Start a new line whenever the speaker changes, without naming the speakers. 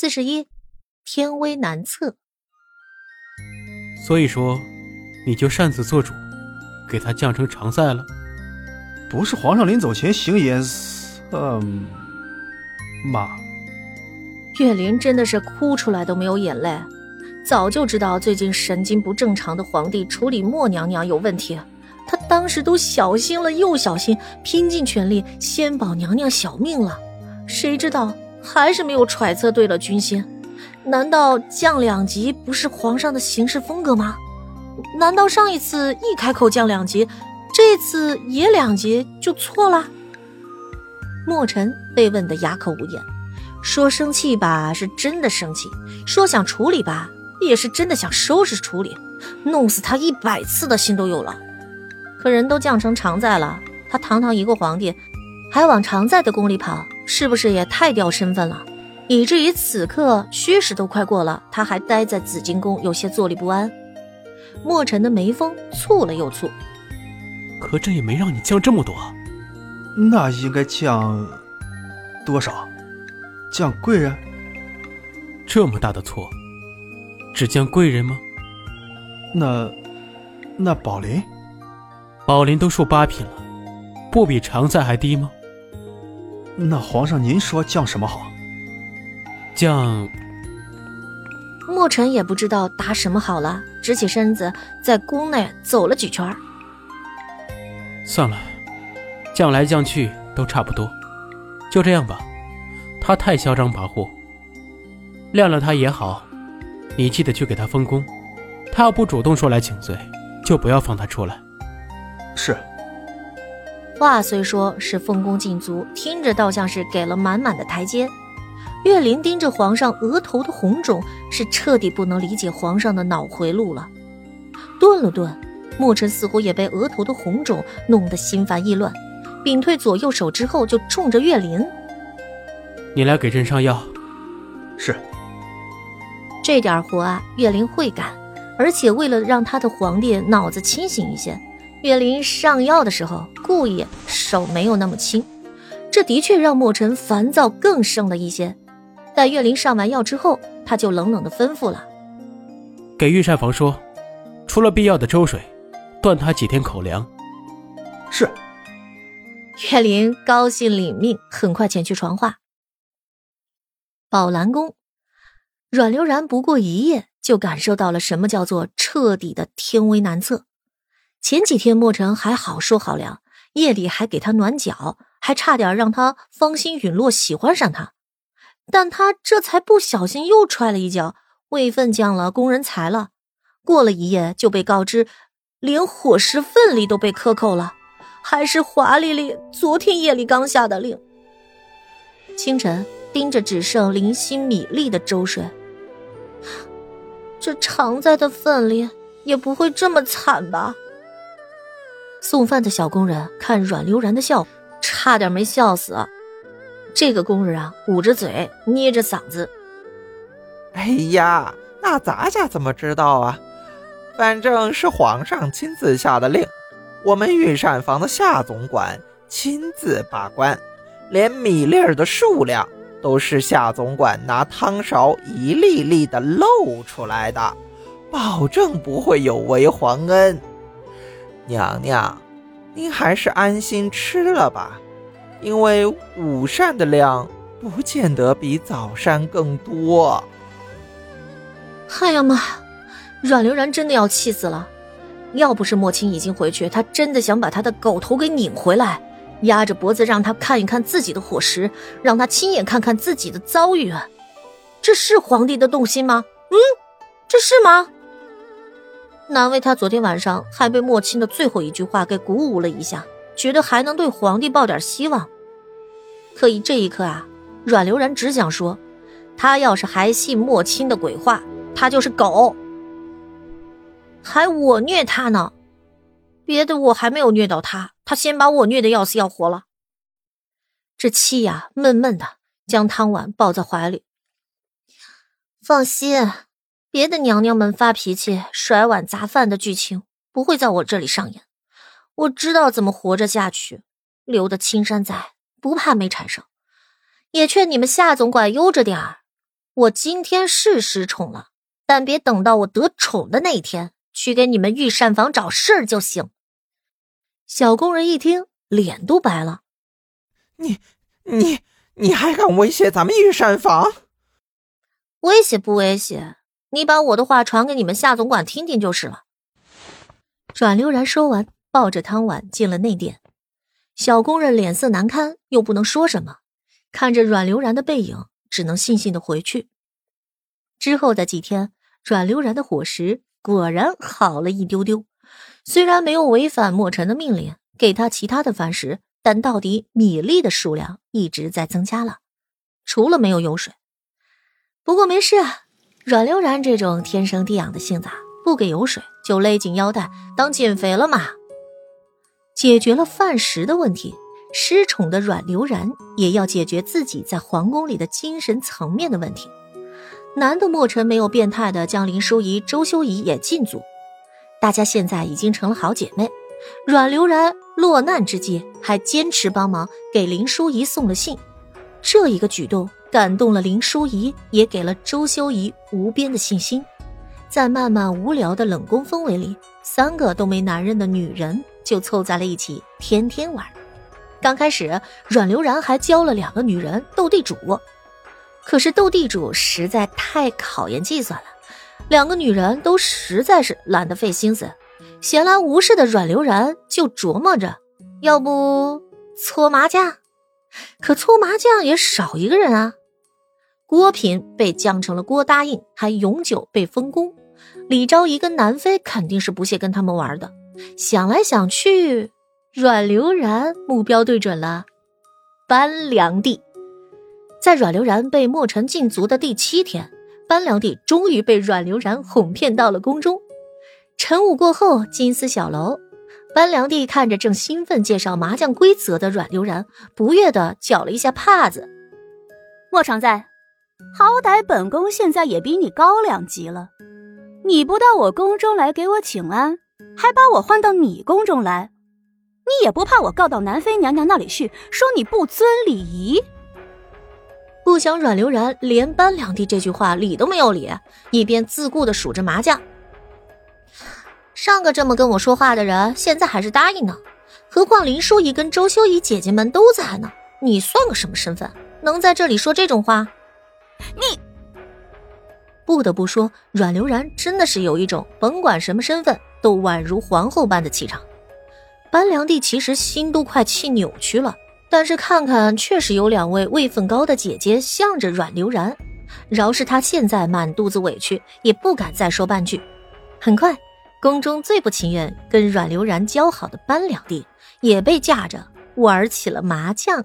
四十一，天威难测。
所以说，你就擅自做主，给他降成常在了。
不是皇上临走前行言，嗯，妈。
岳林真的是哭出来都没有眼泪，早就知道最近神经不正常的皇帝处理莫娘娘有问题，他当时都小心了又小心，拼尽全力先保娘娘小命了，谁知道还是没有揣测对了军心。难道降两级不是皇上的行事风格吗？难道上一次一开口降两级？这次也两级就错了。墨尘被问得哑口无言，说生气吧是真的生气，说想处理吧也是真的想收拾处理，弄死他一百次的心都有了。可人都降成常在了，他堂堂一个皇帝，还往常在的宫里跑，是不是也太掉身份了？以至于此刻虚实都快过了，他还待在紫金宫，有些坐立不安。墨尘的眉峰蹙了又蹙。
可这也没让你降这么多，
那应该降多少？降贵人？
这么大的错，只降贵人吗？
那那宝林？
宝林都受八品了，不比常在还低吗？
那皇上您说降什么好？
降……
墨尘也不知道答什么好了，直起身子在宫内走了几圈。
算了，降来降去都差不多，就这样吧。他太嚣张跋扈，晾了他也好。你记得去给他封功，他要不主动说来请罪，就不要放他出来。
是。
话虽说是封功尽足，听着倒像是给了满满的台阶。岳林盯着皇上额头的红肿，是彻底不能理解皇上的脑回路了。顿了顿。墨尘似乎也被额头的红肿弄得心烦意乱，屏退左右手之后，就冲着岳林：“
你来给朕上药。”“
是。”
这点活啊，岳林会干。而且为了让他的皇帝脑子清醒一些，岳林上药的时候故意手没有那么轻，这的确让墨尘烦躁更盛了一些。待岳林上完药之后，他就冷冷的吩咐了：“
给御膳房说，除了必要的粥水。”断他几天口粮。
是。
岳林高兴领命，很快前去传话。宝兰宫，阮流然不过一夜就感受到了什么叫做彻底的天威难测。前几天墨尘还好说好凉，夜里还给他暖脚，还差点让他芳心陨落，喜欢上他。但他这才不小心又踹了一脚，位分降了，工人裁了。过了一夜就被告知。连伙食份里都被克扣了，还是华丽丽昨天夜里刚下的令。清晨盯着只剩零星米粒的粥水，这常在的份里也不会这么惨吧？送饭的小工人看阮流然的笑，差点没笑死。这个工人啊，捂着嘴，捏着嗓子：“
哎呀，那咱家怎么知道啊？”反正是皇上亲自下的令，我们御膳房的夏总管亲自把关，连米粒儿的数量都是夏总管拿汤勺一粒粒的漏出来的，保证不会有违皇恩。娘娘，您还是安心吃了吧，因为午膳的量不见得比早膳更多。
哎呀妈！阮流然真的要气死了，要不是莫青已经回去，他真的想把他的狗头给拧回来，压着脖子让他看一看自己的伙食，让他亲眼看看自己的遭遇。这是皇帝的动心吗？嗯，这是吗？难为他昨天晚上还被莫青的最后一句话给鼓舞了一下，觉得还能对皇帝抱点希望。可以这一刻啊，阮流然只想说，他要是还信莫青的鬼话，他就是狗。还我虐他呢，别的我还没有虐到他，他先把我虐得要死要活了。这气呀，闷闷的，将汤碗抱在怀里。放心，别的娘娘们发脾气、甩碗砸饭的剧情不会在我这里上演。我知道怎么活着下去，留得青山在，不怕没柴烧。也劝你们夏总管悠着点儿，我今天是失宠了，但别等到我得宠的那一天去给你们御膳房找事儿就行。小工人一听，脸都白了。
你、你、你还敢威胁咱们御膳房？
威胁不威胁？你把我的话传给你们夏总管听听就是了。阮流然说完，抱着汤碗进了内殿。小工人脸色难堪，又不能说什么，看着阮流然的背影。只能悻悻的回去。之后的几天，阮流然的伙食果然好了一丢丢。虽然没有违反墨尘的命令，给他其他的饭食，但到底米粒的数量一直在增加了。除了没有油水，不过没事。阮流然这种天生地养的性子，不给油水就勒紧腰带当减肥了嘛。解决了饭食的问题。失宠的阮流然也要解决自己在皇宫里的精神层面的问题。难得墨尘没有变态的将林淑仪、周修仪也禁足，大家现在已经成了好姐妹。阮流然落难之际还坚持帮忙给林淑仪送了信，这一个举动感动了林淑仪，也给了周修仪无边的信心。在漫漫无聊的冷宫氛围里，三个都没男人的女人就凑在了一起，天天玩。刚开始，阮流然还教了两个女人斗地主，可是斗地主实在太考验计算了，两个女人都实在是懒得费心思。闲来无事的阮流然就琢磨着，要不搓麻将？可搓麻将也少一个人啊。郭品被降成了郭答应，还永久被封宫。李昭仪跟南妃肯定是不屑跟他们玩的。想来想去。阮流然目标对准了班良娣，在阮流然被墨尘禁足的第七天，班良娣终于被阮流然哄骗到了宫中。晨舞过后，金丝小楼，班良娣看着正兴奋介绍麻将规则的阮流然，不悦的搅了一下帕子。
莫常在，好歹本宫现在也比你高两级了，你不到我宫中来给我请安，还把我换到你宫中来。你也不怕我告到南妃娘娘那里去，说你不尊礼仪？
不想阮流然连班良娣这句话理都没有理，一边自顾的数着麻将。上个这么跟我说话的人，现在还是答应呢。何况林淑仪跟周修仪姐姐们都在呢，你算个什么身份，能在这里说这种话？
你
不得不说，阮流然真的是有一种甭管什么身份都宛如皇后般的气场。班良娣其实心都快气扭曲了，但是看看确实有两位位分高的姐姐向着阮流然，饶是他现在满肚子委屈，也不敢再说半句。很快，宫中最不情愿跟阮流然交好的班良娣也被架着玩起了麻将。